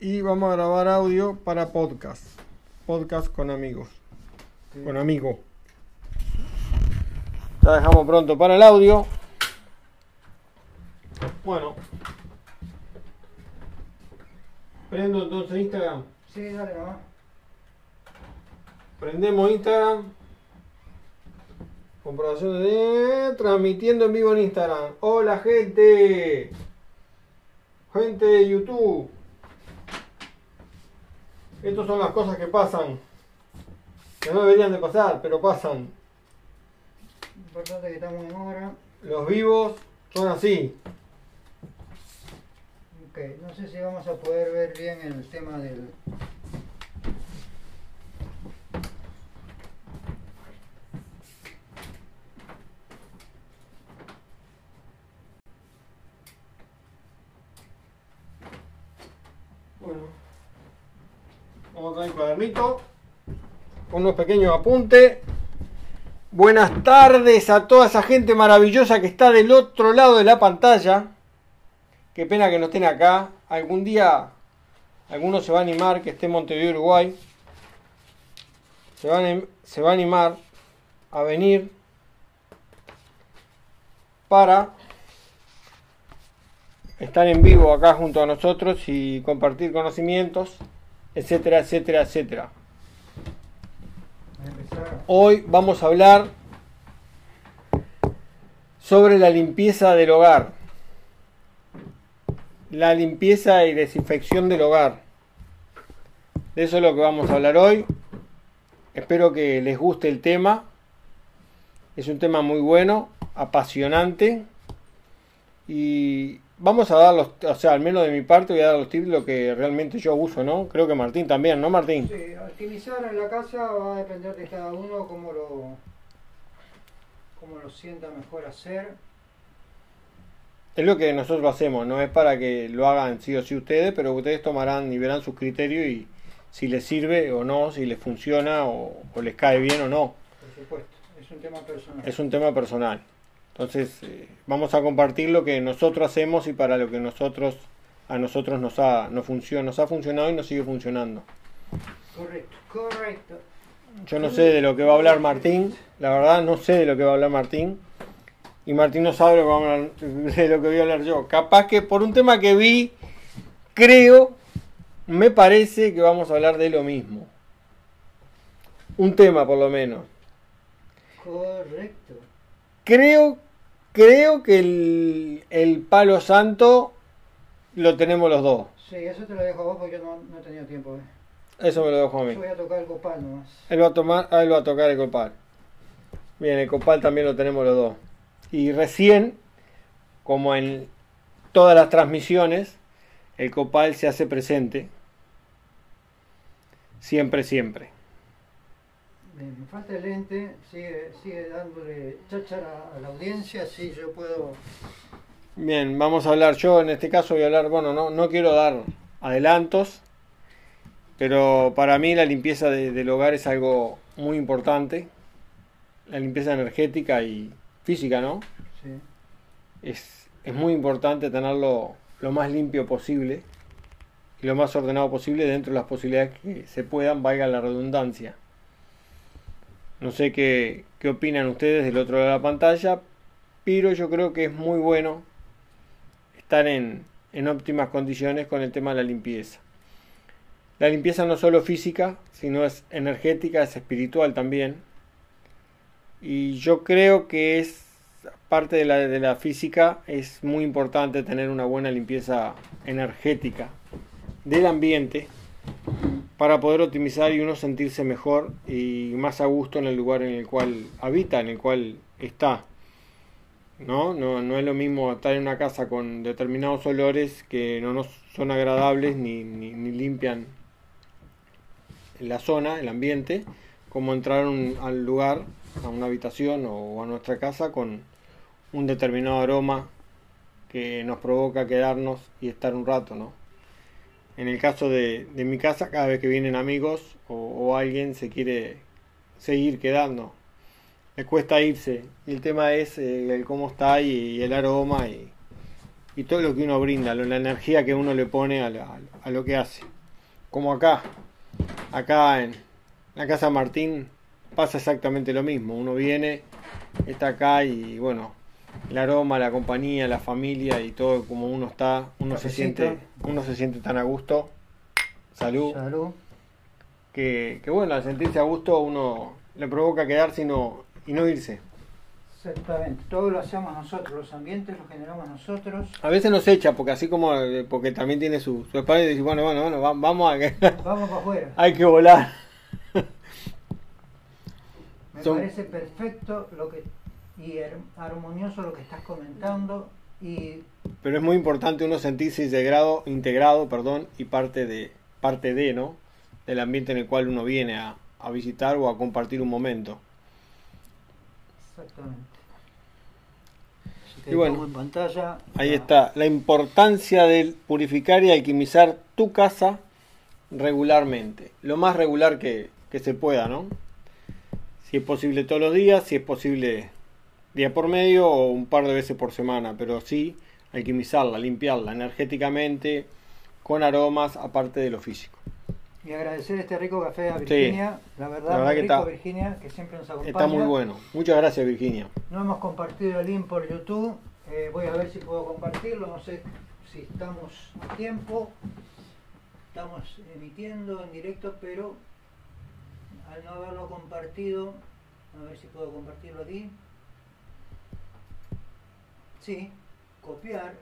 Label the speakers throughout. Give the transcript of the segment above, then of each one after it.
Speaker 1: y vamos a grabar audio para podcast. Podcast con amigos. Con amigo. Ya dejamos pronto para el audio. Bueno. Prendo entonces Instagram.
Speaker 2: Sí, dale nomás.
Speaker 1: Prendemos Instagram. Comprobación de transmitiendo en vivo en Instagram. Hola gente. Gente de YouTube. Estas son las cosas que pasan. Que no deberían de pasar, pero pasan.
Speaker 2: Importante que estamos en hora.
Speaker 1: Los vivos son así.
Speaker 2: Ok, no sé si vamos a poder ver bien el tema del...
Speaker 1: Bueno. Cuadernito. Unos pequeños apuntes. Buenas tardes a toda esa gente maravillosa que está del otro lado de la pantalla. Qué pena que no estén acá. Algún día alguno se va a animar que esté en Montevideo, Uruguay. Se anim- se va a animar a venir para estar en vivo acá junto a nosotros y compartir conocimientos, etcétera, etcétera, etcétera. Hoy vamos a hablar sobre la limpieza del hogar. La limpieza y desinfección del hogar. De eso es lo que vamos a hablar hoy. Espero que les guste el tema. Es un tema muy bueno, apasionante. Y vamos a dar los, o sea, al menos de mi parte voy a dar los tips lo que realmente yo uso, ¿no? Creo que Martín también, ¿no, Martín?
Speaker 2: Sí, optimizar en la casa va a depender de cada uno cómo lo, cómo lo sienta mejor hacer.
Speaker 1: Es lo que nosotros hacemos, no es para que lo hagan sí o sí ustedes, pero ustedes tomarán y verán sus criterios y si les sirve o no, si les funciona o, o les cae bien o no.
Speaker 2: Por supuesto, es un tema personal.
Speaker 1: Es un tema personal. Entonces, eh, vamos a compartir lo que nosotros hacemos y para lo que nosotros a nosotros nos ha, nos funciona, nos ha funcionado y nos sigue funcionando.
Speaker 2: Correcto, correcto.
Speaker 1: Yo no sé de lo que va a hablar Martín, la verdad no sé de lo que va a hablar Martín. Y Martín no sabe lo que va a hablar- de lo que voy a hablar yo. Capaz que por un tema que vi, creo, me parece que vamos a hablar de lo mismo. Un tema por lo menos.
Speaker 2: Correcto.
Speaker 1: Creo, creo que el, el palo santo lo tenemos los dos.
Speaker 2: Sí, eso te lo dejo a vos porque yo no, no he tenido tiempo. eh.
Speaker 1: Eso me lo dejo a mí.
Speaker 2: Yo voy a tocar el copal nomás.
Speaker 1: Él va a tomar, ah, él va a tocar el copal. Bien, el copal también lo tenemos los dos. Y recién, como en todas las transmisiones, el copal se hace presente. Siempre, siempre.
Speaker 2: Me falta el lente, sigue, sigue dándole cháchara a la audiencia, sí, yo puedo...
Speaker 1: Bien, vamos a hablar. Yo en este caso voy a hablar, bueno, no, no quiero dar adelantos, pero para mí la limpieza de- del hogar es algo muy importante. La limpieza energética y física, ¿no?
Speaker 2: Sí.
Speaker 1: es, es muy importante tenerlo lo más limpio posible y lo más ordenado posible dentro de las posibilidades que se puedan, valga la redundancia. No sé qué, qué opinan ustedes del otro lado de la pantalla, pero yo creo que es muy bueno estar en, en óptimas condiciones con el tema de la limpieza. La limpieza no solo física, sino es energética, es espiritual también. Y yo creo que es parte de la, de la física, es muy importante tener una buena limpieza energética del ambiente para poder optimizar y uno sentirse mejor y más a gusto en el lugar en el cual habita, en el cual está. ¿No? No, no es lo mismo estar en una casa con determinados olores que no nos son agradables ni, ni, limpian la zona, el ambiente, como entrar un- al lugar, a una habitación o a nuestra casa con un determinado aroma que nos provoca quedarnos y estar un rato, ¿no? En el caso de, de mi casa, cada vez que vienen amigos o, alguien se quiere seguir quedando, le cuesta irse. Y el tema es eh, el cómo está y, el aroma y, y todo lo que uno brinda, la energía que uno le pone a, a lo que hace. Como acá, acá en la casa Martín pasa exactamente lo mismo. Uno viene, está acá y bueno, el aroma, la compañía, la familia y todo como uno está, uno se siente, uno se siente tan a gusto. Salud.
Speaker 2: Salud.
Speaker 1: Que, que bueno, al sentirse a gusto uno le provoca quedarse y no, y no irse.
Speaker 2: Exactamente, todo lo hacemos nosotros, los ambientes los generamos nosotros.
Speaker 1: A veces nos echa, porque así como, eh, porque también tiene su, su espalda y dice, bueno, bueno, bueno, vamos a...
Speaker 2: Vamos para afuera.
Speaker 1: Hay que volar.
Speaker 2: Me parece perfecto lo que y armonioso lo que estás comentando y
Speaker 1: pero es muy importante uno sentirse integrado, integrado, perdón, y parte de parte de, ¿no? del ambiente en el cual uno viene a, a visitar o a compartir un momento.
Speaker 2: Exactamente.
Speaker 1: y bueno,
Speaker 2: en pantalla,
Speaker 1: ahí está la importancia de purificar y alquimizar tu casa regularmente, lo más regular que, que se pueda, ¿no? Si es posible todos los días, si es posible día por medio o un par de veces por semana, pero sí alquimizarla, limpiarla energéticamente con aromas aparte de lo físico.
Speaker 2: Y agradecer este rico café a Virginia, la verdad,
Speaker 1: que
Speaker 2: rico Virginia, que siempre nos acompaña.
Speaker 1: Está muy bueno. Muchas gracias Virginia.
Speaker 2: No hemos compartido el link por YouTube, eh, voy a ver si puedo compartirlo, no sé si estamos a tiempo, estamos emitiendo en directo, pero al no haberlo compartido, a ver si puedo compartirlo aquí. Sí, copiar.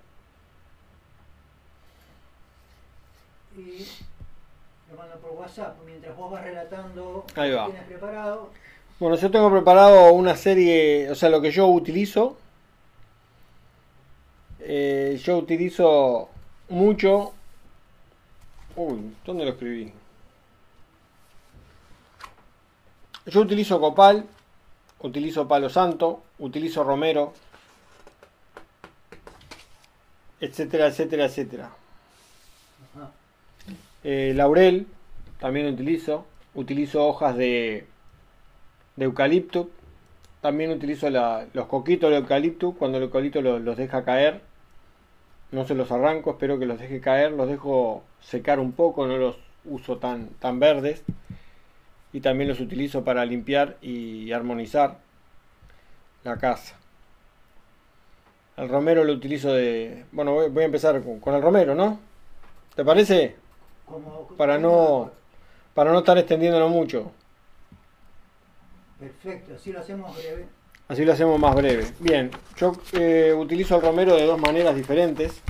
Speaker 2: Y lo mando por WhatsApp. Mientras vos vas relatando,
Speaker 1: Ahí va.
Speaker 2: tienes preparado.
Speaker 1: Bueno, yo tengo preparado una serie, o sea, lo que yo utilizo. Eh, yo utilizo mucho. Uy, ¿dónde lo escribí? Yo utilizo copal, utilizo palo santo, utilizo romero, etcétera, etcétera, etcétera. Eh, laurel, también utilizo. Utilizo hojas de, de eucalipto. También utilizo los coquitos de eucalipto. Cuando el eucalipto los, los deja caer, no se los arranco, espero que los deje caer. Los dejo secar un poco, no los uso tan, tan verdes y también los utilizo para limpiar y armonizar la casa. El romero lo utilizo de... Bueno, voy, a empezar con, el romero, ¿no? ¿Te parece? para no para no estar extendiéndolo mucho.
Speaker 2: Perfecto, así lo hacemos breve.
Speaker 1: Así lo hacemos más breve. Bien, yo eh, utilizo el romero de dos maneras diferentes.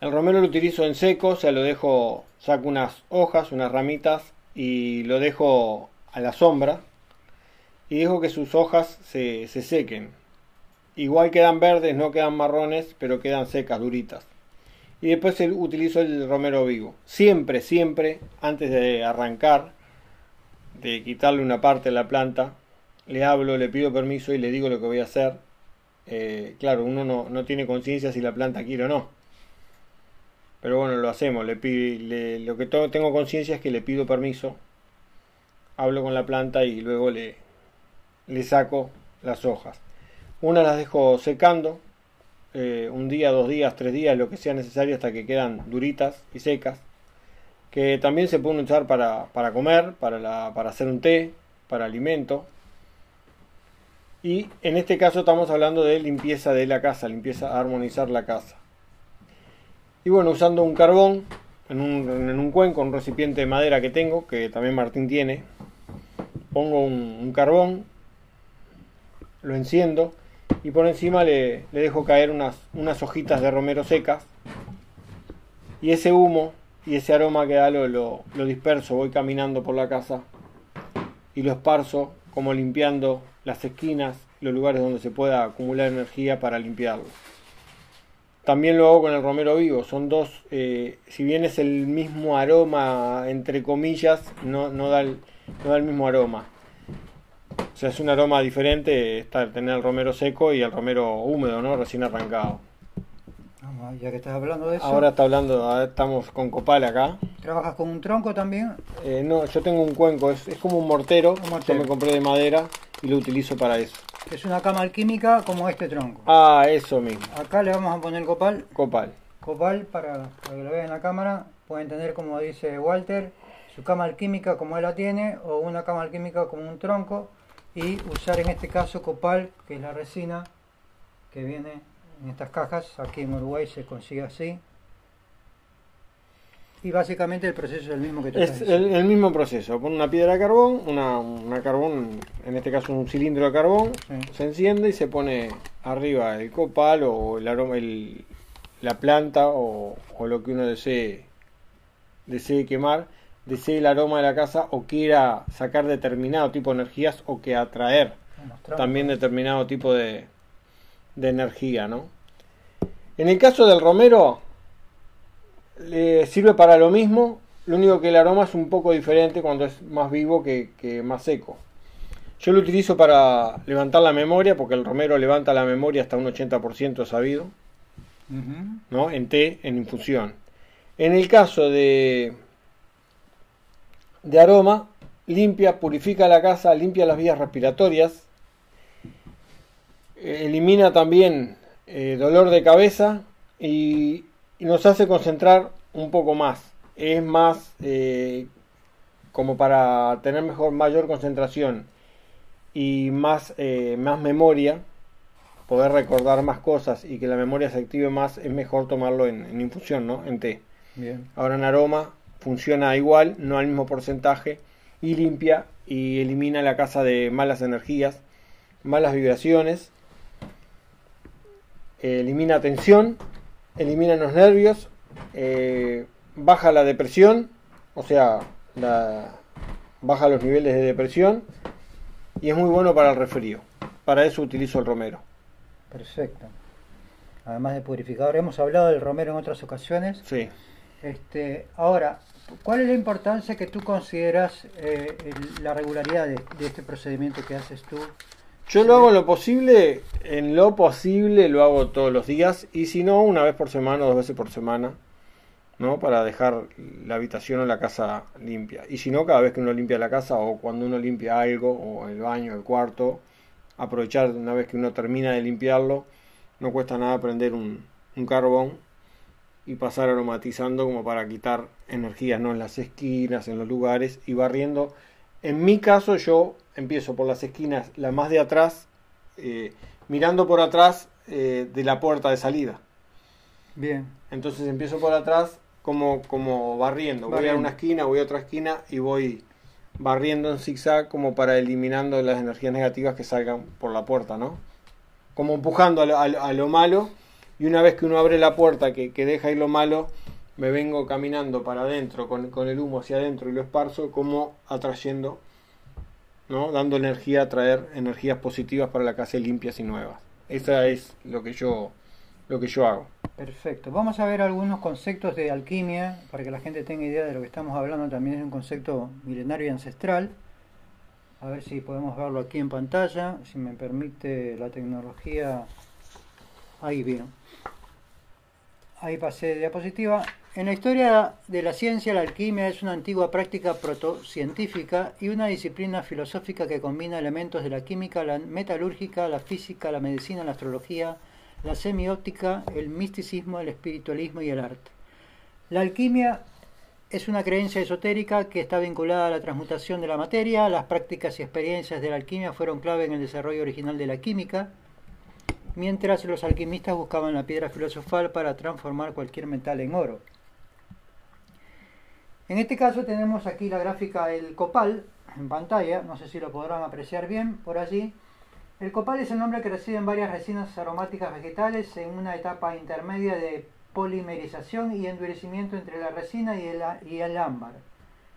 Speaker 1: El romero lo utilizo en seco, o sea, lo dejo, saco unas hojas, unas ramitas y lo dejo a la sombra y dejo que sus hojas se, se sequen. Igual quedan verdes, no quedan marrones, pero quedan secas, duritas. Y después utilizo el romero vivo. Siempre, siempre, antes de arrancar, de quitarle una parte de la planta, le hablo, le pido permiso y le digo lo que voy a hacer. Eh, claro, uno no, no tiene conciencia si la planta quiere o no. Pero bueno, lo hacemos. Le, le lo que tengo conciencia es que le pido permiso, hablo con la planta y luego le, le saco las hojas. Una las dejo secando, eh, un día, dos días, tres días, lo que sea necesario hasta que quedan duritas y secas. Que también se pueden usar para, para comer, para, para hacer un té, para alimento. Y en este caso estamos hablando de limpieza de la casa, limpieza, armonizar la casa. Y bueno, usando un carbón en un, en un cuenco, un recipiente de madera que tengo, que también Martín tiene, pongo un, carbón, lo enciendo y por encima le, dejo caer unas, unas, hojitas de romero secas y ese humo y ese aroma que da lo, lo, disperso, voy caminando por la casa y lo esparzo como limpiando las esquinas, los lugares donde se pueda acumular energía para limpiarlo. También lo hago con el romero vivo. Son dos, eh, si bien es el mismo aroma, entre comillas, no, no, da el, no da el mismo aroma. O sea, es un aroma diferente estar, tener el romero seco y el romero húmedo, ¿no? Recién arrancado.
Speaker 2: Vamos, ya que estás hablando de eso.
Speaker 1: Ahora está hablando, estamos con copal acá.
Speaker 2: ¿Trabajas con un tronco también?
Speaker 1: Eh, no, yo tengo un cuenco, es, es como un mortero, un mortero. Yo me compré de madera y lo utilizo para eso.
Speaker 2: es una cama alquímica como este tronco.
Speaker 1: Ah, eso mismo.
Speaker 2: Acá le vamos a poner copal.
Speaker 1: Copal.
Speaker 2: Copal para, para que lo vean en la cámara. Pueden tener, como dice Walter, su cama alquímica como él la tiene o una cama alquímica como un tronco y usar en este caso copal, que es la resina que viene en estas cajas. Aquí en Uruguay se consigue así. Y básicamente el proceso es el mismo que tú
Speaker 1: Es el, el mismo proceso. Pone una piedra de carbón, una, una carbón, en este caso un cilindro de carbón,
Speaker 2: Sí.
Speaker 1: se enciende y se pone arriba el copal o el aroma, el- la planta o, o lo que uno desee, desee quemar, desee el aroma de la casa o quiera sacar determinado tipo de energías o que atraer también determinado tipo de, de energía, ¿no? En el caso del romero, le sirve para lo mismo, lo único que el aroma es un poco diferente cuando es más vivo que, que más seco. Yo lo utilizo para levantar la memoria, porque el romero levanta la memoria hasta un 80% sabido. ¿no? En té, en infusión. En el caso de, de aroma, limpia, purifica la casa, limpia las vías respiratorias, eh, elimina también eh, dolor de cabeza y, y nos hace concentrar un poco más. Es más eh, como para tener mejor, mayor concentración y más, eh, más memoria, poder recordar más cosas y que la memoria se active más, es mejor tomarlo en, en infusión, ¿no? En té.
Speaker 2: Bien.
Speaker 1: Ahora en aroma funciona igual, no al mismo porcentaje, y limpia y elimina la casa de malas energías, malas vibraciones, eh, elimina tensión, elimina los nervios, eh, baja la depresión, o sea, la- baja los niveles de depresión y es muy bueno para el resfrío. Para eso utilizo el romero.
Speaker 2: Perfecto. Además de purificador, hemos hablado del romero en otras ocasiones.
Speaker 1: Sí.
Speaker 2: Este, ahora, ¿cuál es la importancia que tú consideras eh, la regularidad de, este procedimiento que haces tú?
Speaker 1: Yo lo hago lo posible, en lo posible lo hago todos los días y si no, una vez por semana o dos veces por semana, ¿no? Para dejar la habitación o la casa limpia. Y si no, cada vez que uno limpia la casa o cuando uno limpia algo, o el baño, el cuarto, aprovechar una vez que uno termina de limpiarlo, no cuesta nada prender un carbón y pasar aromatizando como para quitar energías, ¿no? En las esquinas, en los lugares y barriendo. En mi caso yo empiezo por las esquinas, la más de atrás, eh, mirando por atrás eh, de la puerta de salida.
Speaker 2: Bien,
Speaker 1: Entonces empiezo por atrás como, como barriendo. Voy a una esquina, voy a otra esquina y voy barriendo en zigzag como para eliminando las energías negativas que salgan por la puerta, ¿no? Como empujando a lo, a lo- a lo malo y una vez que uno abre la puerta que, que deja ir lo malo, me vengo caminando para adentro con, con el humo hacia adentro y lo esparzo como atrayendo, ¿no? Dando energía, atraer energías positivas para la casa limpias y nuevas. Esa es lo que yo, lo que yo hago.
Speaker 2: perfecto. Vamos a ver algunos conceptos de alquimia para que la gente tenga idea de lo que estamos hablando. También es un concepto milenario y ancestral. A ver si podemos verlo aquí en pantalla, si me permite la tecnología. Ahí bien. Ahí pasé de diapositiva. En la historia de la ciencia, la alquimia es una antigua práctica protocientífica y una disciplina filosófica que combina elementos de la química, la metalúrgica, la física, la medicina, la astrología, la semióptica, el misticismo, el espiritualismo y el arte. La alquimia es una creencia esotérica que está vinculada a la transmutación de la materia. Las prácticas y experiencias de la alquimia fueron clave en el desarrollo original de la química, mientras los alquimistas buscaban la piedra filosofal para transformar cualquier metal en oro. En este caso tenemos aquí la gráfica del copal en pantalla, no sé si lo podrán apreciar bien por allí. El copal es el nombre que recibe en varias resinas aromáticas vegetales en una etapa intermedia de polimerización y endurecimiento entre la resina y el, y el ámbar.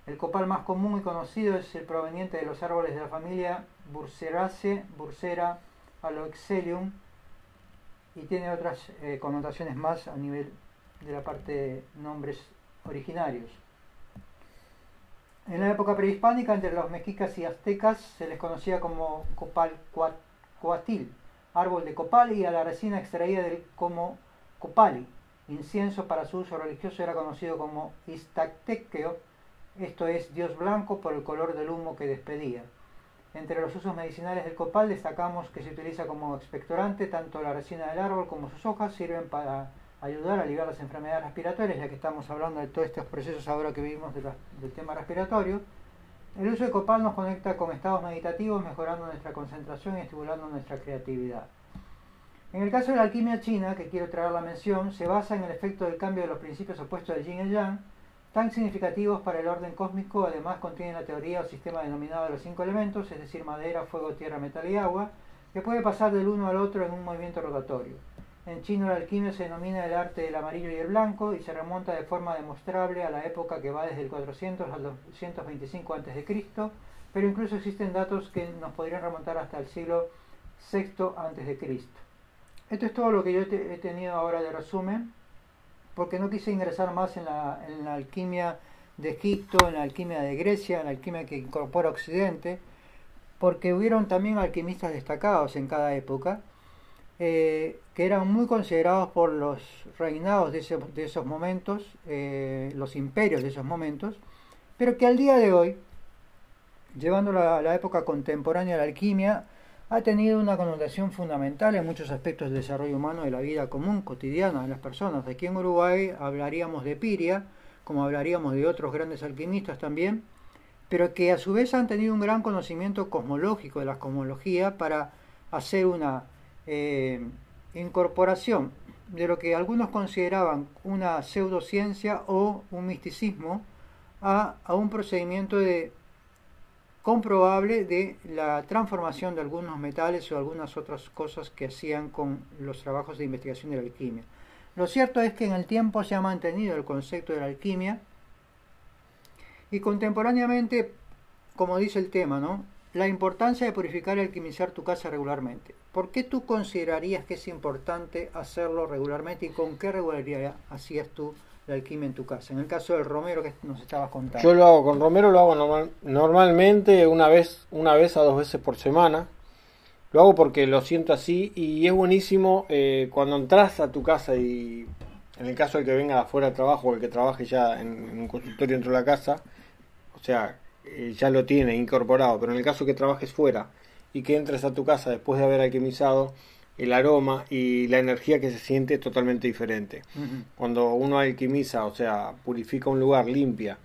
Speaker 2: El copal más común y conocido es el proveniente de los árboles de la familia Burseraceae, Bursera aloexelium, y tiene otras eh, connotaciones más a nivel de la parte de nombres originarios. En la época prehispánica, entre los mexicas y aztecas, se les conocía como copal coatil, árbol de copal, y a la resina extraída del como copali. Incienso para su uso religioso era conocido como istactequeo, esto es Dios blanco por el color del humo que despedía. Entre los usos medicinales del copal destacamos que se utiliza como expectorante, tanto la resina del árbol como sus hojas sirven para ayudar a aliviar las enfermedades respiratorias, ya que estamos hablando de todos estos procesos ahora que vivimos del tema respiratorio. El uso de copal nos conecta con estados meditativos, mejorando nuestra concentración y estimulando nuestra creatividad. En el caso de la alquimia china, que quiero traer la mención, se basa en el efecto del cambio de los principios opuestos del yin y yang, tan significativos para el orden cósmico, además contienen la teoría o sistema denominado de los cinco elementos, es decir, madera, fuego, tierra, metal y agua, que puede pasar del uno al otro en un movimiento rotatorio. En chino la alquimia se denomina el arte del amarillo y el blanco y se remonta de forma demostrable a la época que va desde el 400 al 225 a.C., pero incluso existen datos que nos podrían remontar hasta el siglo VI a.C. Esto es todo lo que yo he tenido ahora de resumen, porque no quise ingresar más en la, alquimia de Egipto, en la alquimia de Grecia, en la alquimia que incorpora Occidente, porque hubieron también alquimistas destacados en cada época, eh, que eran muy considerados por los reinados de, esos momentos, eh, los imperios de esos momentos, pero que al día de hoy, llevando a la época contemporánea de la alquimia, ha tenido una connotación fundamental en muchos aspectos del desarrollo humano de la vida común, cotidiana de las personas. Aquí en Uruguay hablaríamos de Piria, como hablaríamos de otros grandes alquimistas también, pero que a su vez han tenido un gran conocimiento cosmológico de la cosmología para hacer una eh, incorporación de lo que algunos consideraban una pseudociencia o un misticismo a un procedimiento de comprobable de la transformación de algunos metales o algunas otras cosas que hacían con los trabajos de investigación de la alquimia. Lo cierto es que en el tiempo se ha mantenido el concepto de la alquimia y contemporáneamente, como dice el tema, ¿no? la importancia de purificar y alquimizar tu casa regularmente. ¿Por qué tú considerarías que es importante hacerlo regularmente y con qué regularidad hacías tú la alquimia en tu casa. En el caso del romero que nos estabas contando.
Speaker 1: Yo lo hago con romero, lo hago normalmente una vez, una vez a dos veces por semana. Lo hago porque lo siento así y es buenísimo eh, cuando entras a tu casa y en el caso de que venga afuera de trabajo o el que trabaje ya en, un consultorio dentro de la casa, o sea, eh, ya lo tiene incorporado, pero en el caso de que trabajes fuera y que entres a tu casa después de haber alquimizado, el aroma y la energía que se siente es totalmente diferente. Cuando uno alquimiza, o sea, purifica un lugar, limpia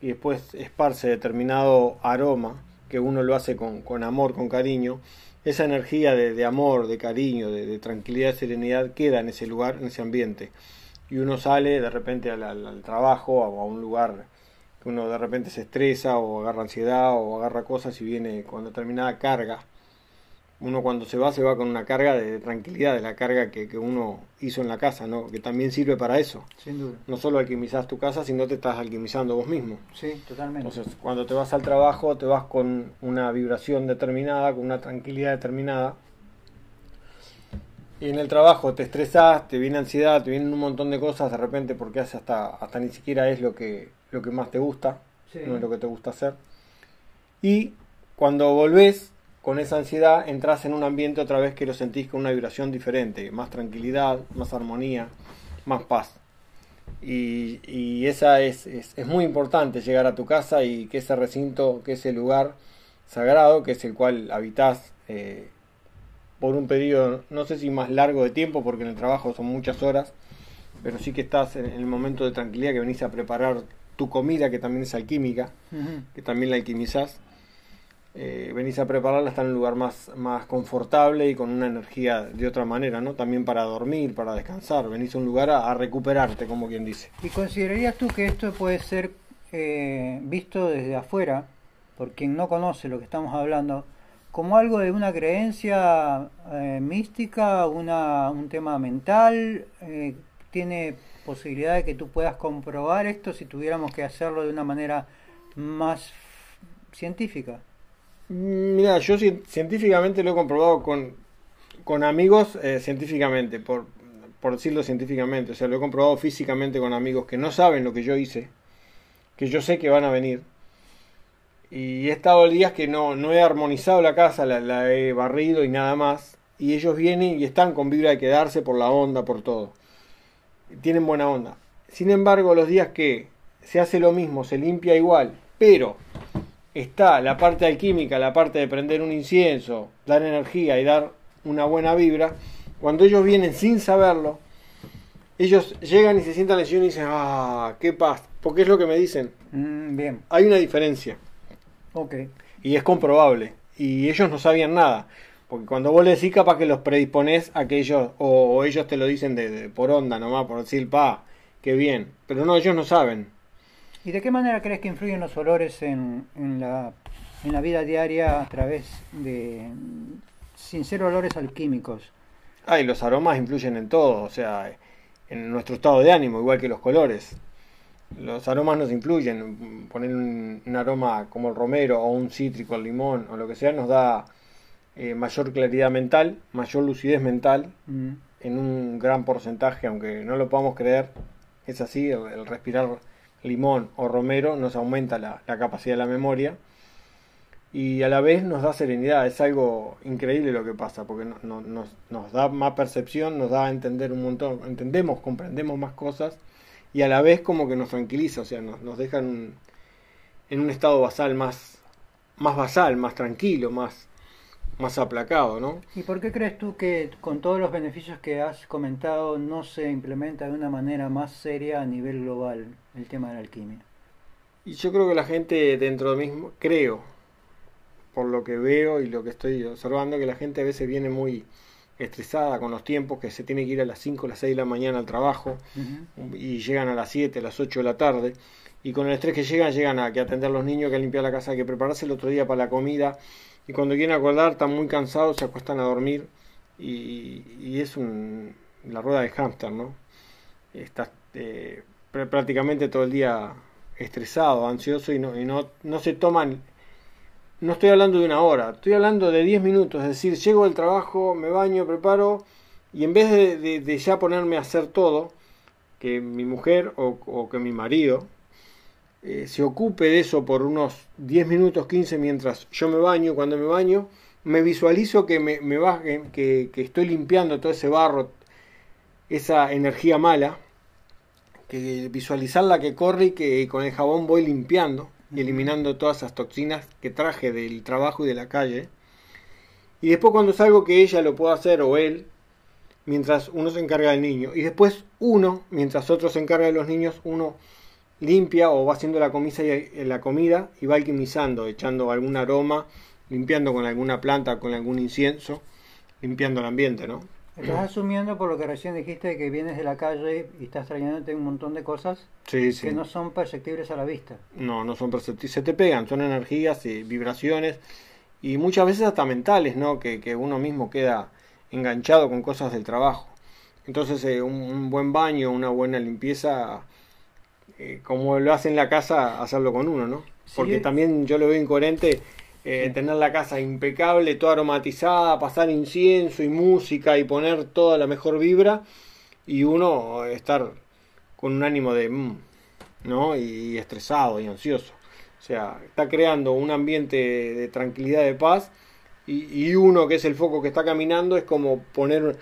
Speaker 1: y después esparce determinado aroma, que uno lo hace con, con amor, con cariño, esa energía de, amor, de cariño, de, tranquilidad, de serenidad queda en ese lugar, en ese ambiente. Y uno sale de repente al, al trabajo o a un lugar que uno de repente se estresa o agarra ansiedad o agarra cosas y viene con determinada carga uno cuando se va se va con una carga de tranquilidad, de la carga que, uno hizo en la casa, ¿no? que también sirve para eso.
Speaker 2: Sin duda.
Speaker 1: No solo alquimizas tu casa, sino te estás alquimizando vos mismo.
Speaker 2: Sí, totalmente.
Speaker 1: Entonces, cuando te vas al trabajo, te vas con una vibración determinada, con una tranquilidad determinada. Y en el trabajo te estresas, te viene ansiedad, te vienen un montón de cosas de repente porque hace hasta, hasta ni siquiera es lo que, lo que más te gusta, no es lo que te gusta hacer. Y cuando volvés, con esa ansiedad entras en un ambiente otra vez que lo sentís con una vibración diferente, más tranquilidad, más armonía, más paz. Y, esa es, es, muy importante llegar a tu casa y que ese recinto, que ese lugar sagrado, que es el cual habitas eh, por un periodo, no sé si más largo de tiempo, porque en el trabajo son muchas horas, pero sí que estás en, el momento de tranquilidad que venís a preparar tu comida, que también es alquímica, que también la alquimizás eh, venís a prepararla, está en un lugar más, más confortable y con una energía de otra manera, ¿no? También para dormir, para descansar, venís a un lugar a, recuperarte, como quien dice.
Speaker 2: ¿Y considerarías tú que esto puede ser eh, visto desde afuera, por quien no conoce lo que estamos hablando, como algo de una creencia eh, mística, una, un tema mental? ¿Tiene posibilidad de que tú puedas comprobar esto si tuviéramos que hacerlo de una manera más científica?
Speaker 1: Mira, yo científicamente lo he comprobado con, con amigos, eh, científicamente, por, por decirlo científicamente. O sea, lo he comprobado físicamente con amigos que no saben lo que yo hice, que yo sé que van a venir. Y he estado días que no, no he armonizado la casa, la, la, he barrido y nada más. Y ellos vienen y están con vibra de quedarse por la onda, por todo. Tienen buena onda. Sin embargo, los días que se hace lo mismo, se limpia igual, pero está la parte alquímica, la parte de prender un incienso, dar energía y dar una buena vibra, cuando ellos vienen sin saberlo, ellos llegan y se sientan en y dicen, ah, qué paz, porque es lo que me dicen.
Speaker 2: Mm, bien,
Speaker 1: Hay una diferencia
Speaker 2: ok.
Speaker 1: y es comprobable. Y ellos no sabían nada. Porque cuando vos le decís, capaz que los predisponés a que ellos, o, o ellos te lo dicen de, de- por onda nomás, por decir, pa, qué bien. Pero no, ellos no saben.
Speaker 2: ¿Y de qué manera crees que influyen los olores en, en la, en la vida diaria a través de, sin ser olores alquímicos?
Speaker 1: Ah, y los aromas influyen en todo, o sea, en nuestro estado de ánimo, igual que los colores. Los aromas nos influyen. Poner un, un aroma como el romero o un cítrico, el limón o lo que sea, nos da eh, mayor claridad mental, mayor lucidez mental
Speaker 2: Mm,
Speaker 1: en un gran porcentaje, aunque no lo podamos creer, es así, el, el respirar limón o romero nos aumenta la, capacidad de la memoria y a la vez nos da serenidad, es algo increíble lo que pasa, porque no- no- nos, nos da más percepción, nos da a entender un montón, entendemos, comprendemos más cosas y a la vez como que nos tranquiliza, o sea, nos, nos deja en un, en un estado basal más, más basal, más tranquilo, más, más aplacado, ¿no?
Speaker 2: ¿Y por qué crees tú que con todos los beneficios que has comentado no se implementa de una manera más seria a nivel global el tema de la alquimia?
Speaker 1: Y yo creo que la gente dentro de mismo, creo, por lo que veo y lo que estoy observando, que la gente a veces viene muy estresada con los tiempos, que se tiene que ir a las 5 o las 6 de la mañana al trabajo y llegan a las 7, a las 8 de la tarde. Y con el estrés que llegan, llegan a que atender a los niños, que limpiar la casa, que prepararse el otro día para la comida. Y cuando quieren acordar, están muy cansados, se acuestan a dormir. Y, es un, la rueda de hámster, ¿no? Estás eh, pr- prácticamente todo el día estresado, ansioso y no, y no, se toman. No estoy hablando de una hora, estoy hablando de 10 minutos. Es decir, llego del trabajo, me baño, preparo. Y en vez de, ya ponerme a hacer todo, que mi mujer o que mi marido eh, se ocupe de eso por unos 10 minutos, 15 mientras yo me baño, cuando me baño, me visualizo que me, me va- que, que- que estoy limpiando todo ese barro, esa energía mala, que visualizarla que corre y que con el jabón voy limpiando y eliminando todas esas toxinas que traje del trabajo y de la calle. Y después cuando salgo que ella lo pueda hacer o él, mientras uno se encarga del niño. Y después uno, mientras otro se encarga de los niños, uno limpia o va haciendo la comida y, la comida y va alquimizando, echando algún aroma, limpiando con alguna planta, con algún incienso, limpiando el ambiente, ¿no?
Speaker 2: Estás asumiendo por lo que recién dijiste que vienes de la calle y estás trayéndote un montón de cosas
Speaker 1: Sí, sí.
Speaker 2: que no son perceptibles a la vista.
Speaker 1: No, no son perceptibles, se te pegan, son energías y vibraciones y muchas veces hasta mentales, ¿no? Que, que uno mismo queda enganchado con cosas del trabajo. Entonces eh, un, un buen baño, una buena limpieza, eh, como lo hace en la casa, hacerlo con uno, ¿no? Porque
Speaker 2: Sí.
Speaker 1: también yo lo veo incoherente eh, tener la casa impecable, toda aromatizada, pasar incienso y música y poner toda la mejor vibra y uno estar con un ánimo de... mm, ¿no? Y estresado y ansioso. O sea, está creando un ambiente de tranquilidad, de paz, y, y uno que es el foco que está caminando es como poner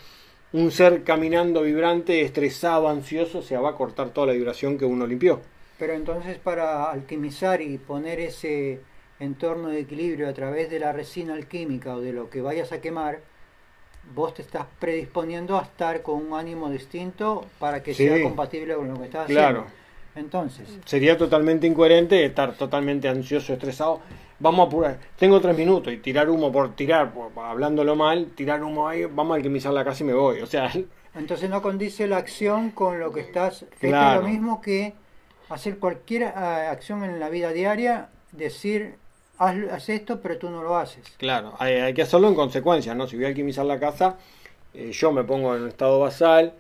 Speaker 1: un ser caminando vibrante, estresado, ansioso, o sea, va a cortar toda la vibración que uno limpió.
Speaker 2: Pero entonces para alquimizar y poner ese entorno de equilibrio a través de la resina alquímica o de lo que vayas a quemar, vos te estás predisponiendo a estar con un ánimo distinto para que
Speaker 1: Sí.
Speaker 2: sea compatible con lo que estás
Speaker 1: Claro.
Speaker 2: haciendo. Entonces,
Speaker 1: Sería totalmente incoherente estar totalmente ansioso, estresado. Vamos a apurar, tengo tres minutos y tirar humo por tirar, por- hablándolo mal, tirar humo ahí, vamos a alquimizar la casa y me voy. O sea,
Speaker 2: entonces no condice la acción con lo que estás. Esto
Speaker 1: Claro.
Speaker 2: es lo mismo que hacer cualquier ah, acción en la vida diaria, decir, haz, haz esto, pero tú no lo haces.
Speaker 1: Claro, hay, hay que hacerlo en consecuencia, ¿no? Si voy a alquimizar la casa, eh, yo me pongo en un estado basal,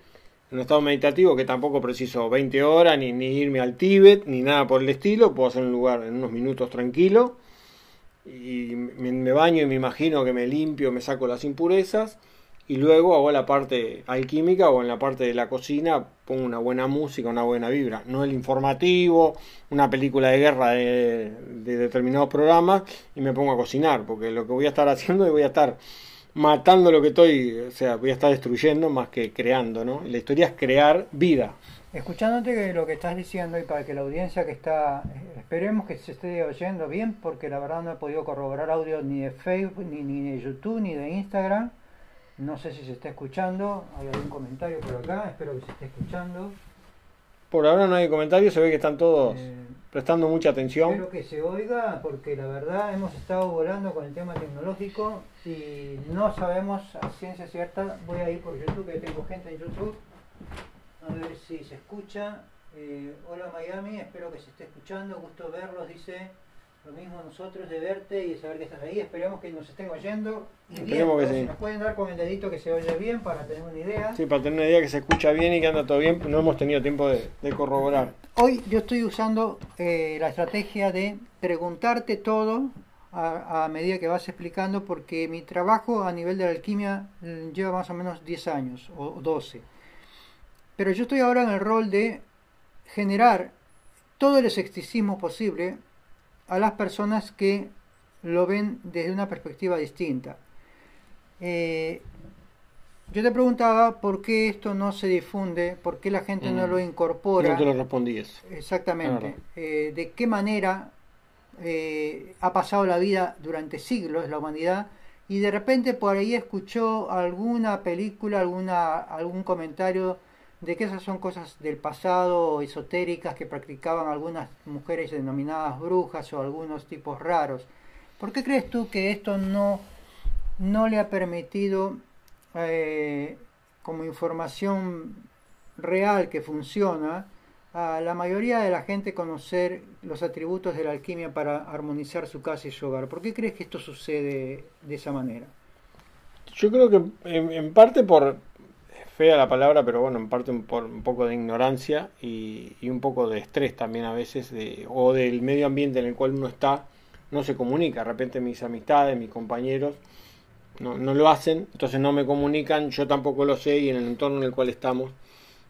Speaker 1: en un estado meditativo, que tampoco preciso 20 horas, ni, ni irme al Tíbet, ni nada por el estilo, puedo hacer un lugar en unos minutos tranquilo, y me, baño y me imagino que me limpio, me saco las impurezas, y luego hago la parte alquímica o en la parte de la cocina pongo una buena música, una buena vibra, no el informativo, una película de guerra de, de determinados programas y me pongo a cocinar, porque lo que voy a estar haciendo es voy a estar matando lo que estoy, o sea, voy a estar destruyendo más que creando, ¿no? La historia es crear vida.
Speaker 2: Escuchándote que lo que estás diciendo y para que la audiencia que está eh, Esperemos que se esté oyendo bien porque la verdad no he podido corroborar audio ni de Facebook, ni, ni de YouTube, ni de Instagram. No sé si se está escuchando. Hay algún comentario por acá. Espero que se esté escuchando.
Speaker 1: Por ahora no hay comentarios, se ve que están todos
Speaker 2: Eh,
Speaker 1: prestando mucha atención.
Speaker 2: Espero que se oiga porque la verdad hemos estado volando con el tema tecnológico y no sabemos a ciencia cierta. Voy a ir por YouTube, que tengo gente en YouTube. A ver si se escucha. Eh, hola Miami, espero que se esté escuchando. Gusto verlos, dice. Lo mismo nosotros de verte y de saber que estás ahí. Esperemos que nos estén oyendo. Y
Speaker 1: Esperemos que sí.
Speaker 2: Si nos pueden dar con el dedito que se oye bien para tener una idea.
Speaker 1: Sí, para tener una idea que se escucha bien y que anda todo bien, no hemos tenido tiempo de, de corroborar.
Speaker 2: Hoy yo estoy usando eh, la estrategia de preguntarte todo a, a medida que vas explicando porque mi trabajo a nivel de la alquimia mm, lleva más o menos 10 años o 12. Pero yo estoy ahora en el rol de generar todo el escepticismo posible a las personas que lo ven desde una perspectiva distinta. Eh, yo te preguntaba por qué esto no se difunde, por qué la gente no
Speaker 1: Mm.
Speaker 2: lo incorpora.
Speaker 1: No te lo respondí eso.
Speaker 2: Exactamente. Eh, ¿De qué manera eh, ha pasado la vida durante siglos la humanidad? Y de repente por ahí escuchó alguna película, alguna, algún comentario de que esas son cosas del pasado, esotéricas, que practicaban algunas mujeres denominadas brujas o algunos tipos raros. ¿Por qué crees tú que esto no, no le ha permitido, eh, como información real que funciona, a la mayoría de la gente conocer los atributos de la alquimia para armonizar su casa y su hogar? ¿Por qué crees que esto sucede de esa manera?
Speaker 1: Yo creo que en, en parte por, fea la palabra, pero bueno, en parte un- por un poco de ignorancia y, un poco de estrés también a veces, de, o del medio ambiente en el cual uno está, no se comunica. De repente mis amistades, mis compañeros, no, no lo hacen, entonces no me comunican, yo tampoco lo sé y en el entorno en el cual estamos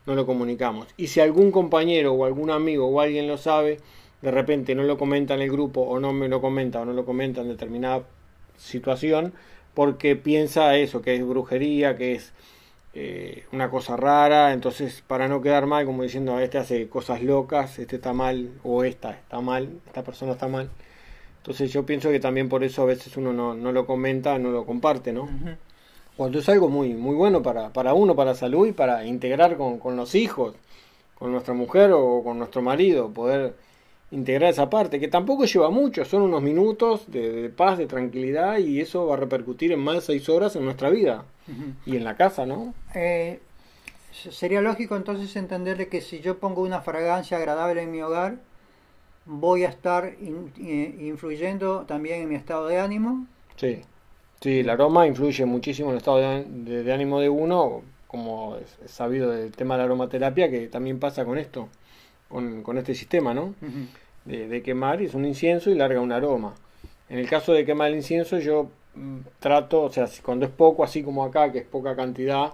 Speaker 1: no lo comunicamos. Y si algún compañero o algún amigo o alguien lo sabe, de repente no lo comenta en el grupo o no me lo comenta o no lo comenta en determinada situación porque piensa eso, que es brujería, que es eh, una cosa rara, entonces para no quedar mal, como diciendo, este hace cosas locas, este está mal o esta está mal, esta persona está mal. Entonces yo pienso que también por eso a veces uno no, no lo comenta, no lo comparte, ¿no? Cuando es algo muy, muy bueno para, para uno, para salud y para integrar con, con los hijos, con nuestra mujer o con nuestro marido, poder integrar esa parte, que tampoco lleva mucho, son unos minutos de, de paz, de tranquilidad y eso va a repercutir en más de seis horas en nuestra vida y en la casa, ¿no?
Speaker 2: Eh, se- sería lógico entonces entenderle que si yo pongo una fragancia agradable en mi hogar, voy a estar in- eh, influyendo también en mi estado de ánimo.
Speaker 1: Sí, sí, el aroma influye muchísimo en el estado de, de- de ánimo de uno, como es, es sabido del tema de la aromaterapia, que también pasa con esto, con, con este sistema, ¿no? De, de quemar y es un incienso y larga un aroma. En el caso de quemar el incienso yo mm, trato, o sea, cuando es poco, así como acá, que es poca cantidad,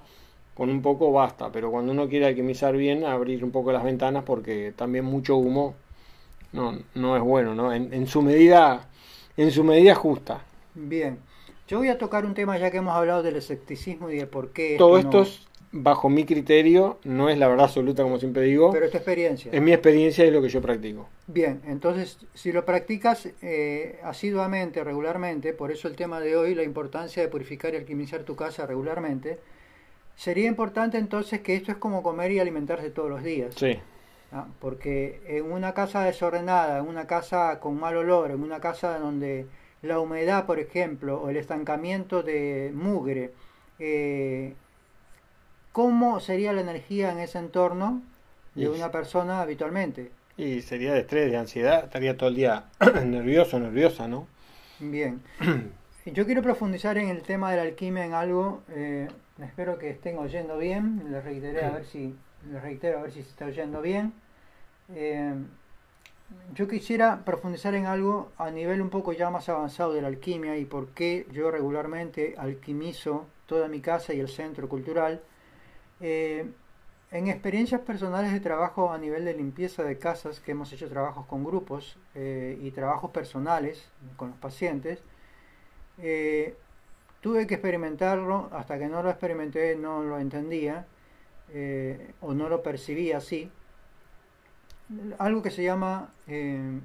Speaker 1: con un poco basta, pero cuando uno quiere alquimizar bien, abrir un poco las ventanas porque también mucho humo no, no es bueno, ¿no? En, en su medida, en su medida justa.
Speaker 2: Bien, yo voy a tocar un tema ya que hemos hablado del escepticismo y de por qué
Speaker 1: Todo
Speaker 2: esto
Speaker 1: es, bajo mi criterio, no es la verdad absoluta como siempre digo,
Speaker 2: pero es tu experiencia.
Speaker 1: es mi experiencia y es lo que yo practico.
Speaker 2: Bien, entonces si lo practicas eh, asiduamente, regularmente, por eso el tema de hoy, la importancia de purificar y alquimizar tu casa regularmente, sería importante entonces que esto es como comer y alimentarse todos los días.
Speaker 1: Sí,
Speaker 2: ¿ah? Porque en una casa desordenada, en una casa con mal olor, en una casa donde la humedad, por ejemplo, o el estancamiento de mugre, eh, ¿cómo sería la energía en ese entorno de
Speaker 1: Y-
Speaker 2: una persona habitualmente?
Speaker 1: y sería de estrés, de ansiedad, estaría todo el día nervioso, nerviosa, ¿no?
Speaker 2: Bien. Yo quiero profundizar en el tema de la alquimia en algo. eh, espero que estén oyendo bien. Les reiteré a ver si les reitero a ver si se está oyendo bien. Eh, yo quisiera profundizar en algo a nivel un poco ya más avanzado de la alquimia y por qué yo regularmente alquimizo toda mi casa y el centro cultural. Eh, en experiencias personales de trabajo a nivel de limpieza de casas, que hemos hecho trabajos con grupos eh, y trabajos personales con los pacientes, eh, tuve que experimentarlo, hasta que no lo experimenté no lo entendía eh, o no lo percibía así. Algo que se llama eh,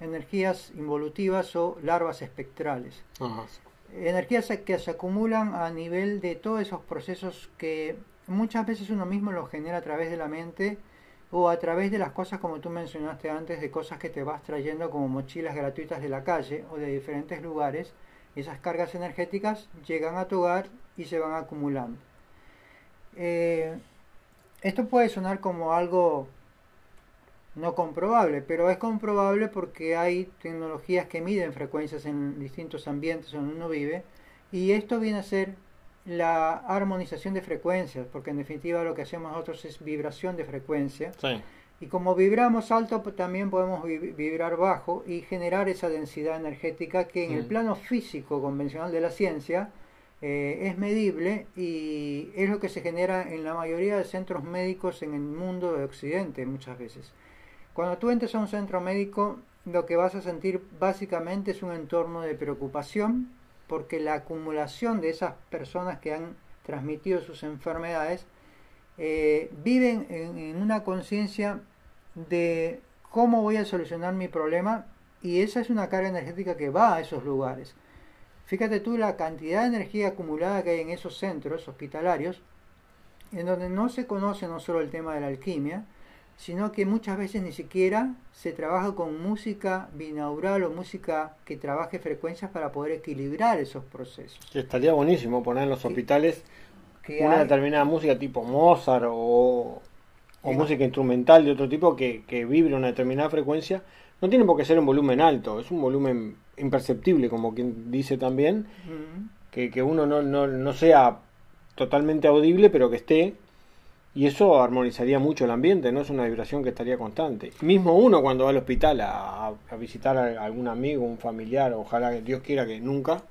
Speaker 2: energías involutivas o larvas espectrales.
Speaker 1: Ajá.
Speaker 2: Energías que se acumulan a nivel de todos esos procesos que muchas veces uno mismo los genera a través de la mente o a través de las cosas como tú mencionaste antes, de cosas que te vas trayendo como mochilas gratuitas de la calle o de diferentes lugares. Esas cargas energéticas llegan a tu hogar y se van acumulando. Eh, esto puede sonar como algo no comprobable, pero es comprobable porque hay tecnologías que miden frecuencias en distintos ambientes donde uno vive y esto viene a ser la armonización de frecuencias, porque en definitiva lo que hacemos nosotros es vibración de frecuencia.
Speaker 1: Sí.
Speaker 2: Y como vibramos alto, también podemos vibrar bajo y generar esa densidad energética que en el plano físico convencional de la ciencia eh, es medible y es lo que se genera en la mayoría de centros médicos en el mundo de Occidente muchas veces. Cuando tú entres a un centro médico, lo que vas a sentir básicamente es un entorno de preocupación, porque la acumulación de esas personas que han transmitido sus enfermedades eh, viven en, una conciencia de cómo voy a solucionar mi problema y esa es una carga energética que va a esos lugares. Fíjate tú la cantidad de energía acumulada que hay en esos centros hospitalarios, en donde no se conoce no solo el tema de la alquimia, sino que muchas veces ni siquiera se trabaja con música binaural o música que trabaje frecuencias para poder equilibrar esos procesos.
Speaker 1: estaría buenísimo poner en los hospitales una determinada música tipo Mozart o, música instrumental de otro tipo que, que vibre una determinada frecuencia. No tiene por qué ser un volumen alto, es un volumen imperceptible, como quien dice también, que, que, uno no, no, no sea totalmente audible, pero que esté y eso armonizaría mucho el ambiente, no es una vibración que estaría constante. Mismo uno cuando va al hospital a, visitar a algún amigo, un familiar, ojalá que Dios quiera que nunca,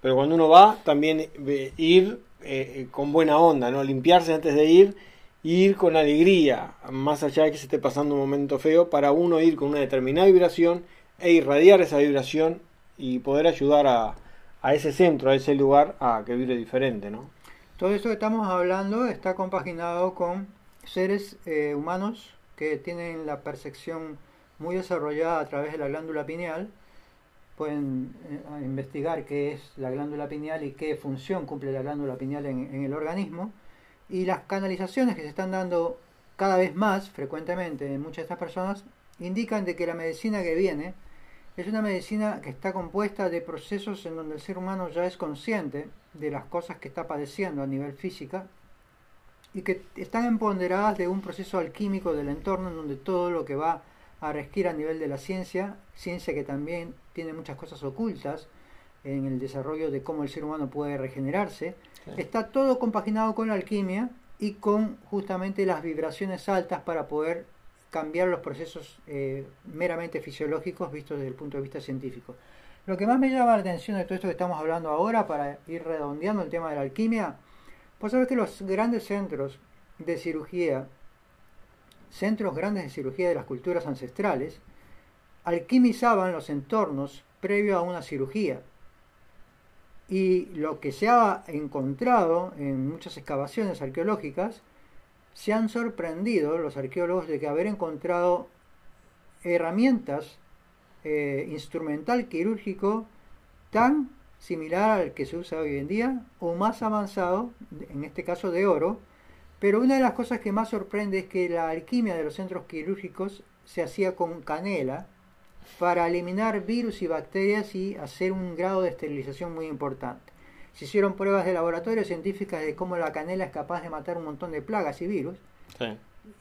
Speaker 1: pero cuando uno va también eh, ir eh, con buena onda, no limpiarse antes de ir, ir con alegría, más allá de que se esté pasando un momento feo, para uno ir con una determinada vibración e irradiar esa vibración y poder ayudar a, a ese centro, a ese lugar a que vibre diferente, ¿no?
Speaker 2: Todo esto que estamos hablando está compaginado con seres eh, humanos que tienen la percepción muy desarrollada a través de la glándula pineal. Pueden eh, investigar qué es la glándula pineal y qué función cumple la glándula pineal en, en el organismo. Y las canalizaciones que se están dando cada vez más frecuentemente en muchas de estas personas indican de que la medicina que viene es una medicina que está compuesta de procesos en donde el ser humano ya es consciente de las cosas que está padeciendo a nivel física y que están empoderadas de un proceso alquímico del entorno en donde todo lo que va a regir a nivel de la ciencia, ciencia que también tiene muchas cosas ocultas en el desarrollo de cómo el ser humano puede regenerarse, está todo compaginado con la alquimia y con justamente las vibraciones altas para poder cambiar los procesos eh, meramente fisiológicos vistos desde el punto de vista científico. Lo que más me llama la atención de todo esto que estamos hablando ahora, para ir redondeando el tema de la alquimia, pues sabes que los grandes centros de cirugía, centros grandes de cirugía de las culturas ancestrales, alquimizaban los entornos previo a una cirugía. Y lo que se ha encontrado en muchas excavaciones arqueológicas se han sorprendido los arqueólogos de que haber encontrado herramientas eh, instrumental quirúrgico tan similar al que se usa hoy en día o más avanzado, en este caso de oro, pero una de las cosas que más sorprende es que la alquimia de los centros quirúrgicos se hacía con canela para eliminar virus y bacterias y hacer un grado de esterilización muy importante. Se hicieron pruebas de laboratorio científicas de cómo la canela es capaz de matar un montón de plagas y virus,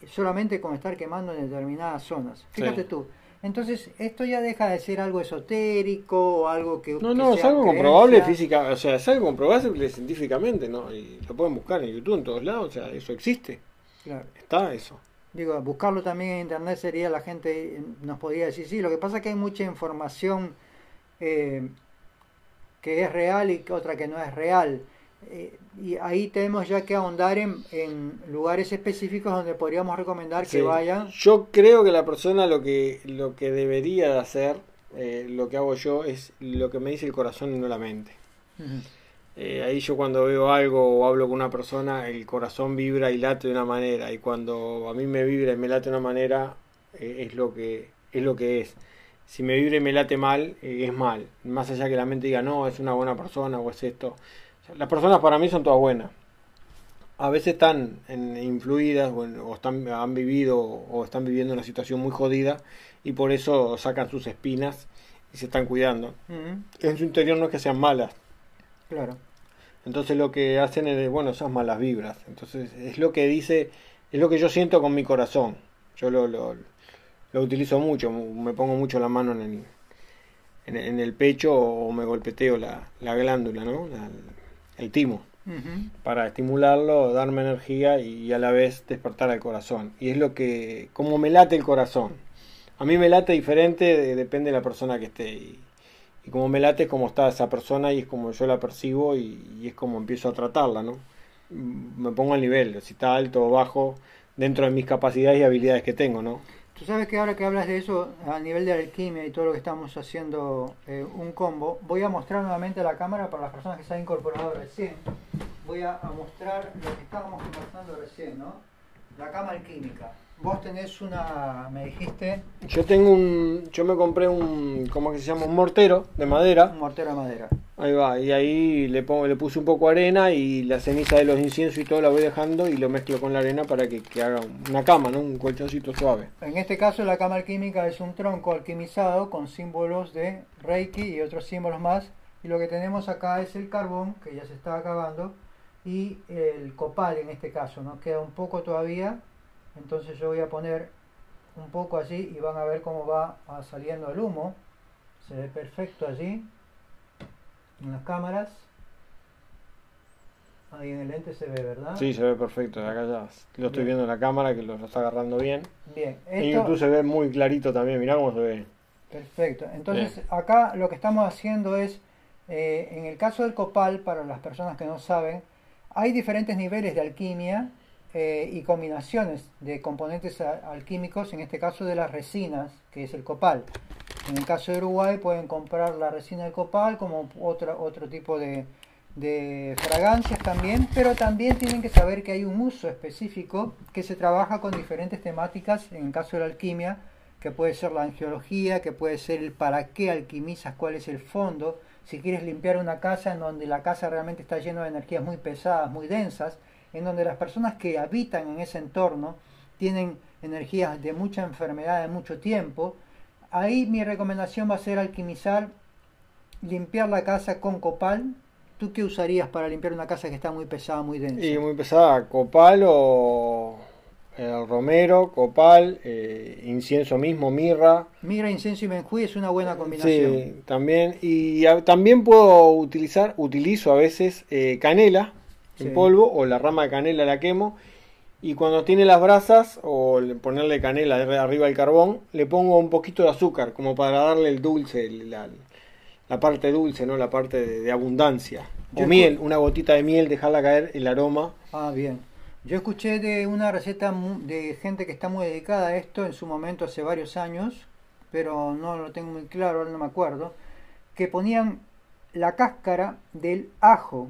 Speaker 2: solamente con estar quemando en determinadas zonas. Fíjate tú. Entonces, esto ya deja de ser algo esotérico o algo que...
Speaker 1: No, no, es algo comprobable física, o sea, es algo comprobable científicamente, ¿no? Y lo pueden buscar en YouTube, en todos lados, o sea, eso existe. Claro. Está eso.
Speaker 2: Digo, buscarlo también en internet sería la gente, nos podría decir, sí, lo que pasa es que hay mucha información eh, que es real y otra que no es real. Eh, y ahí tenemos ya que ahondar en, en, lugares específicos donde podríamos recomendar que vayan.
Speaker 1: Yo creo que la persona lo que, lo que debería de hacer, eh, lo que hago yo, es lo que me dice el corazón y no la mente. Eh, ahí yo cuando veo algo o hablo con una persona, el corazón vibra y late de una manera. Y cuando a mí me vibra y me late de una manera, es, lo que, es lo que es. Si me vibra y me late mal, eh, es mal. Más allá que la mente diga, no, es una buena persona o es esto. las personas para mí son todas buenas. A veces están influidas o, están, han vivido o están viviendo una situación muy jodida y por eso sacan sus espinas y se están cuidando. En su interior no es que sean malas.
Speaker 2: Claro.
Speaker 1: Entonces lo que hacen es, bueno, esas malas vibras. Entonces es lo que dice, es lo que yo siento con mi corazón. Yo lo, lo, lo utilizo mucho, me pongo mucho la mano en el, en, el pecho o me golpeteo la, la glándula, ¿no? el timo. Para estimularlo, darme energía y, a la vez despertar al corazón. Y es lo que, como me late el corazón. A mí me late diferente, depende de la persona que esté. Y, como me late es como está esa persona y es como yo la percibo y, y, es como empiezo a tratarla, ¿no? Me pongo al nivel, si está alto o bajo, dentro de mis capacidades y habilidades que tengo, ¿no?
Speaker 2: Tú sabes que ahora que hablas de eso, a nivel de alquimia y todo lo que estamos haciendo eh, un combo, voy a mostrar nuevamente la cámara para las personas que se han incorporado recién. Voy a, a mostrar lo que estábamos conversando recién, ¿no? La cama alquímica. Vos tenés una, me dijiste...
Speaker 1: Yo tengo un, yo me compré un, ¿cómo que se llama? Un mortero de madera.
Speaker 2: Un mortero de madera.
Speaker 1: Ahí va, y ahí le pongo, le puse un poco de arena y la ceniza de los inciensos y todo la voy dejando y lo mezclo con la arena para que, que haga una cama, ¿no? Un colchoncito suave.
Speaker 2: En este caso la cama alquímica es un tronco alquimizado con símbolos de Reiki y otros símbolos más. Y lo que tenemos acá es el carbón, que ya se está acabando, y el copal en este caso, ¿no? Queda un poco todavía entonces yo voy a poner un poco allí y van a ver cómo va saliendo el humo. Se ve perfecto allí en las cámaras. Ahí en el lente se ve verdad
Speaker 1: sí se ve perfecto acá ya lo estoy viendo en la cámara que lo, está agarrando bien.
Speaker 2: Bien
Speaker 1: en YouTube se ve muy clarito también mirá cómo se ve.
Speaker 2: Perfecto entonces acá lo que estamos haciendo es eh, en el caso del copal para las personas que no saben hay diferentes niveles de alquimia eh, y combinaciones de componentes alquímicos, en este caso de las resinas, que es el copal. En el caso de Uruguay pueden comprar la resina del copal como otra, otro tipo de, de fragancias también, pero también tienen que saber que hay un uso específico que se trabaja con diferentes temáticas, en el caso de la alquimia, que puede ser la angiología, que puede ser el para qué alquimizas, cuál es el fondo, si quieres limpiar una casa en donde la casa realmente está llena de energías muy pesadas, muy densas, en donde las personas que habitan en ese entorno tienen energías de mucha enfermedad de mucho tiempo, ahí mi recomendación va a ser alquimizar, limpiar la casa con copal. ¿Tú qué usarías para limpiar una casa que está muy pesada, muy densa?
Speaker 1: Y muy pesada, copal o el romero, copal, eh, incienso mismo, mirra.
Speaker 2: Mirra, incienso y menjuí es una buena combinación.
Speaker 1: Sí, también. Y también puedo utilizar, utilizo a veces eh, canela en polvo o la rama de canela la quemo y cuando tiene las brasas o ponerle canela arriba del carbón le pongo un poquito de azúcar como para darle el dulce la, parte dulce no la parte de, abundancia. O miel una gotita de miel dejarla caer el aroma.
Speaker 2: Ah bien. Yo escuché de una receta de gente que está muy dedicada a esto en su momento hace varios años pero no lo tengo muy claro ahora no me acuerdo que ponían la cáscara del ajo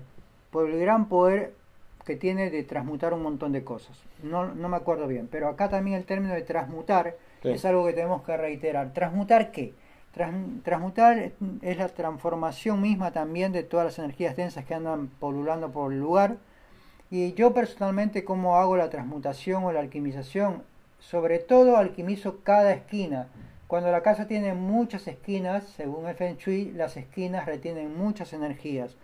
Speaker 2: por el gran poder que tiene de transmutar un montón de cosas. No, no me acuerdo bien, pero acá también el término de transmutar es algo que tenemos que reiterar. ¿Transmutar qué? transmutar es la transformación misma también de todas las energías densas que andan polulando por el lugar. Y yo personalmente, ¿cómo hago la transmutación o la alquimización? Sobre todo alquimizo cada esquina. Cuando la casa tiene muchas esquinas, según el Feng Shui, las esquinas retienen muchas energías.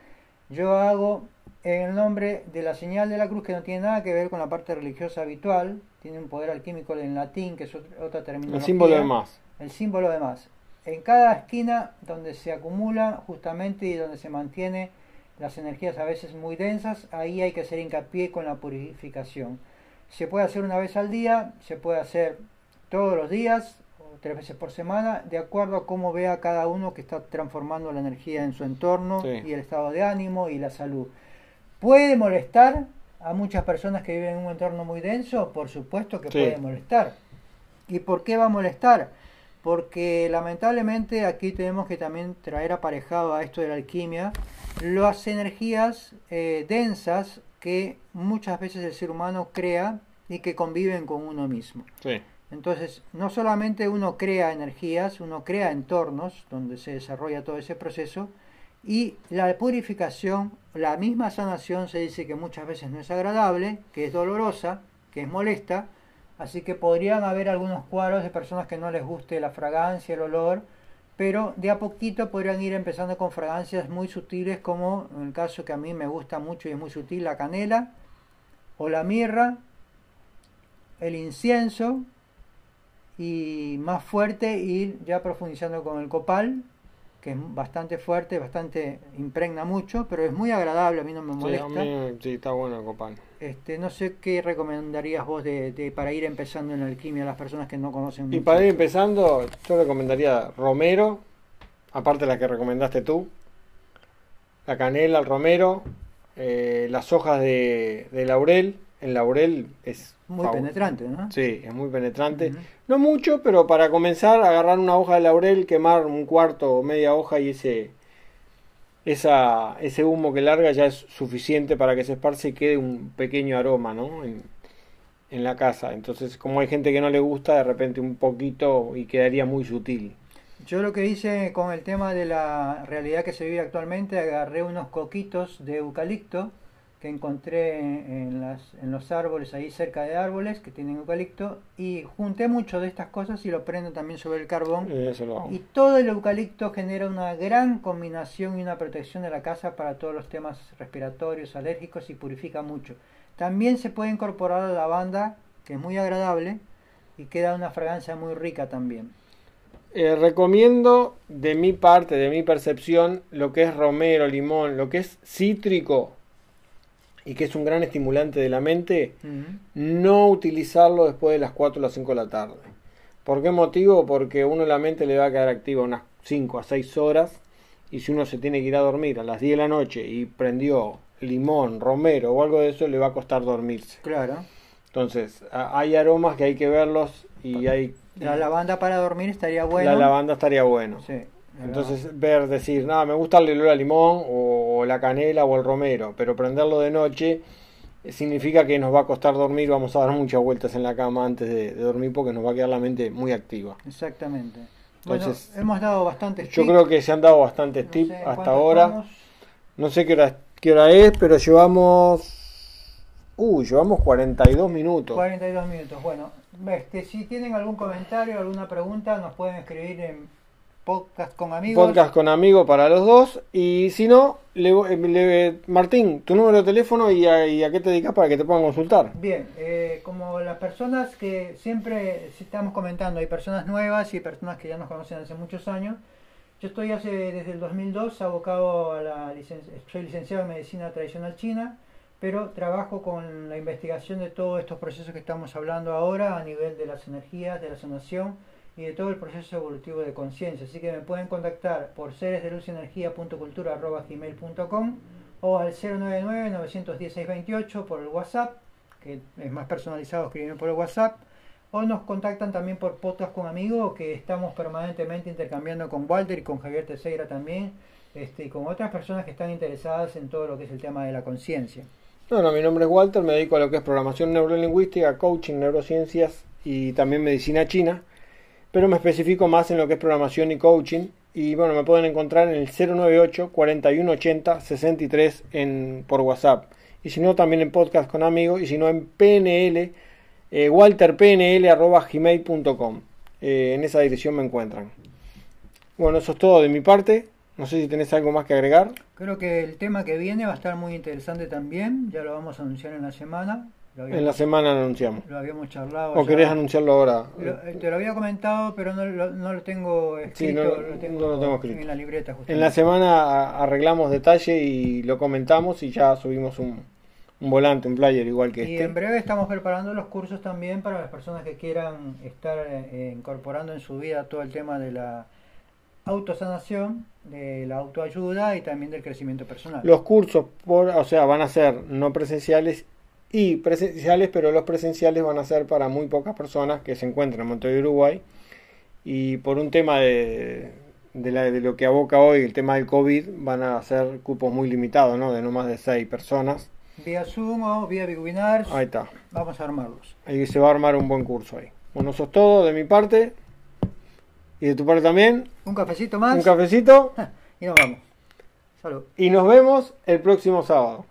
Speaker 2: Yo hago en el nombre de la señal de la cruz que no tiene nada que ver con la parte religiosa habitual, tiene un poder alquímico en latín, que es otra terminología.
Speaker 1: El símbolo de más.
Speaker 2: El símbolo de más. En cada esquina donde se acumula justamente y donde se mantiene las energías a veces muy densas, ahí hay que hacer hincapié con la purificación. Se puede hacer una vez al día, se puede hacer todos los días, o tres veces por semana, de acuerdo a cómo vea cada uno que está transformando la energía en su entorno y el estado de ánimo y la salud. ¿Puede molestar a muchas personas que viven en un entorno muy denso? Por supuesto que puede molestar. ¿Y por qué va a molestar? Porque lamentablemente aquí tenemos que también traer aparejado a esto de la alquimia las energías eh, densas que muchas veces el ser humano crea y que conviven con uno mismo. Entonces, no solamente uno crea energías, uno crea entornos donde se desarrolla todo ese proceso y la purificación, la misma sanación se dice que muchas veces no es agradable, que es dolorosa, que es molesta, así que podrían haber algunos cuadros de personas que no les guste la fragancia, el olor, pero de a poquito podrían ir empezando con fragancias muy sutiles como en el caso que a mí me gusta mucho y es muy sutil, la canela o la mirra, el incienso y más fuerte ir ya profundizando con el copal que es bastante fuerte, bastante impregna mucho, pero es muy agradable, a mí no me molesta.
Speaker 1: Sí, a mí, sí está bueno copal.
Speaker 2: Este, no sé qué recomendarías vos de, de, para ir empezando en la alquimia a las personas que no conocen
Speaker 1: mucho. Y para ir empezando, yo recomendaría romero, aparte de la que recomendaste tú, la canela, el romero, eh, las hojas de, de laurel, el laurel es
Speaker 2: muy penetrante, ¿no?
Speaker 1: Sí, es muy penetrante. No mucho, pero para comenzar, agarrar una hoja de laurel, quemar un cuarto o media hoja y ese, esa, ese humo que larga ya es suficiente para que se esparce y quede un pequeño aroma, ¿no? En, en la casa. Entonces, como hay gente que no le gusta, de repente un poquito y quedaría muy sutil.
Speaker 2: Yo lo que hice con el tema de la realidad que se vive actualmente, agarré unos coquitos de eucalipto que encontré en, las, en los árboles, ahí cerca de árboles que tienen eucalipto, y junté mucho de estas cosas y lo prendo también sobre el carbón. Y todo el eucalipto genera una gran combinación y una protección de la casa para todos los temas respiratorios, alérgicos y purifica mucho. También se puede incorporar la lavanda, que es muy agradable y queda una fragancia muy rica también.
Speaker 1: Eh, recomiendo de mi parte, de mi percepción, lo que es romero, limón, lo que es cítrico, y que es un gran estimulante de la mente, no utilizarlo después de las 4 o las 5 de la tarde. ¿Por qué motivo? Porque uno la mente le va a quedar activa unas 5 a 6 horas y si uno se tiene que ir a dormir a las 10 de la noche y prendió limón, romero o algo de eso, le va a costar dormirse.
Speaker 2: Claro.
Speaker 1: Entonces, hay aromas que hay que verlos y hay...
Speaker 2: La lavanda para dormir estaría bueno.
Speaker 1: La lavanda estaría bueno.
Speaker 2: Sí.
Speaker 1: Entonces, ver, decir, nada, me gusta el olor a limón o, la canela o el romero, pero prenderlo de noche eh, significa que nos va a costar dormir, vamos a dar muchas vueltas en la cama antes de, dormir porque nos va a quedar la mente muy activa.
Speaker 2: Exactamente. Entonces, bueno, hemos dado bastantes
Speaker 1: tips. Yo creo que se han dado bastantes tips hasta ahora. No sé qué hora, qué hora es, pero llevamos... Uy, llevamos 42 minutos.
Speaker 2: 42 minutos. Bueno, este, si tienen algún comentario, alguna pregunta, nos pueden escribir en Podcast con amigos.
Speaker 1: Podcast con amigos para los dos. Y si no, le, Martín, tu número de teléfono y a, qué te dedicas para que te puedan consultar.
Speaker 2: Bien, eh, como las personas que siempre estamos comentando, hay personas nuevas y personas que ya nos conocen hace muchos años. Yo estoy hace, desde el 2002 abocado a la licencia, soy licenciado en medicina tradicional china, pero trabajo con la investigación de todos estos procesos que estamos hablando ahora a nivel de las energías, de la sanación y de todo el proceso evolutivo de conciencia. Así que me pueden contactar por seresdelucenergia.cultura.gmail.com o al 099-910-628 por el WhatsApp, que es más personalizado escribirme por el WhatsApp, o nos contactan también por podcast con amigos, que estamos permanentemente intercambiando con Walter y con Javier Teixeira también, este, y con otras personas que están interesadas en todo lo que es el tema de la conciencia.
Speaker 1: Bueno, mi nombre es Walter, me dedico a lo que es programación neurolingüística, coaching, neurociencias y también medicina china pero me especifico más en lo que es programación y coaching. Y bueno, me pueden encontrar en el 098 4180 63 en, por WhatsApp. Y si no, también en podcast con amigos. Y si no, en PNL, eh, walterpnl.gmail.com. Eh, en esa dirección me encuentran. Bueno, eso es todo de mi parte. No sé si tenés algo más que agregar.
Speaker 2: Creo que el tema que viene va a estar muy interesante también. Ya lo vamos a anunciar en la semana
Speaker 1: en la semana lo anunciamos.
Speaker 2: Lo habíamos charlado.
Speaker 1: ¿O querés anunciarlo ahora?
Speaker 2: Eh, te lo había comentado, pero no, lo, tengo escrito. no, lo tengo, escrito. En la libreta,
Speaker 1: En la semana arreglamos detalle y lo comentamos y ya subimos un, volante, un player igual que
Speaker 2: y
Speaker 1: este.
Speaker 2: en breve estamos preparando los cursos también para las personas que quieran estar eh, incorporando en su vida todo el tema de la autosanación, de la autoayuda y también del crecimiento personal.
Speaker 1: Los cursos, por, o sea, van a ser no presenciales y presenciales, pero los presenciales van a ser para muy pocas personas que se encuentran en Montevideo, Uruguay. Y por un tema de, de, la, de lo que aboca hoy, el tema del COVID, van a ser cupos muy limitados, ¿no? De no más de seis personas.
Speaker 2: Vía Zoom o vía Webinar.
Speaker 1: Ahí está.
Speaker 2: Vamos a armarlos.
Speaker 1: Ahí se va a armar un buen curso ahí. Bueno, eso es todo de mi parte. Y de tu parte también.
Speaker 2: Un cafecito más.
Speaker 1: Un cafecito.
Speaker 2: Y nos vamos. Salud.
Speaker 1: Y nos vemos el próximo sábado.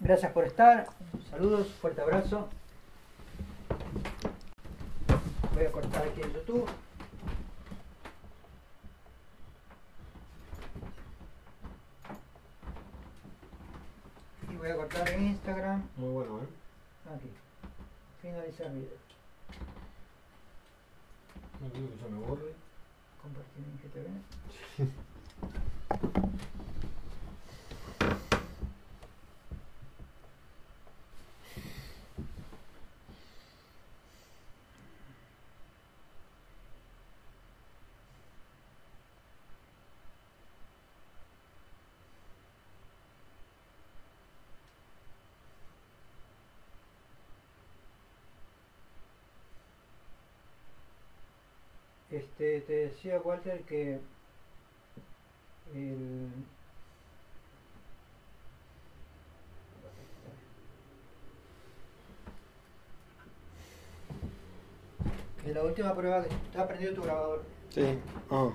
Speaker 2: Gracias por estar. Saludos, fuerte abrazo. Voy a cortar aquí en YouTube. Y voy a cortar en Instagram.
Speaker 1: Muy bueno, ¿eh?
Speaker 2: Aquí. Finalizar video.
Speaker 1: No quiero que se me borre.
Speaker 2: Compartir en GTV. Este, te decía Walter que el, que la última prueba que está prendido tu grabador.
Speaker 1: Sí. Ah.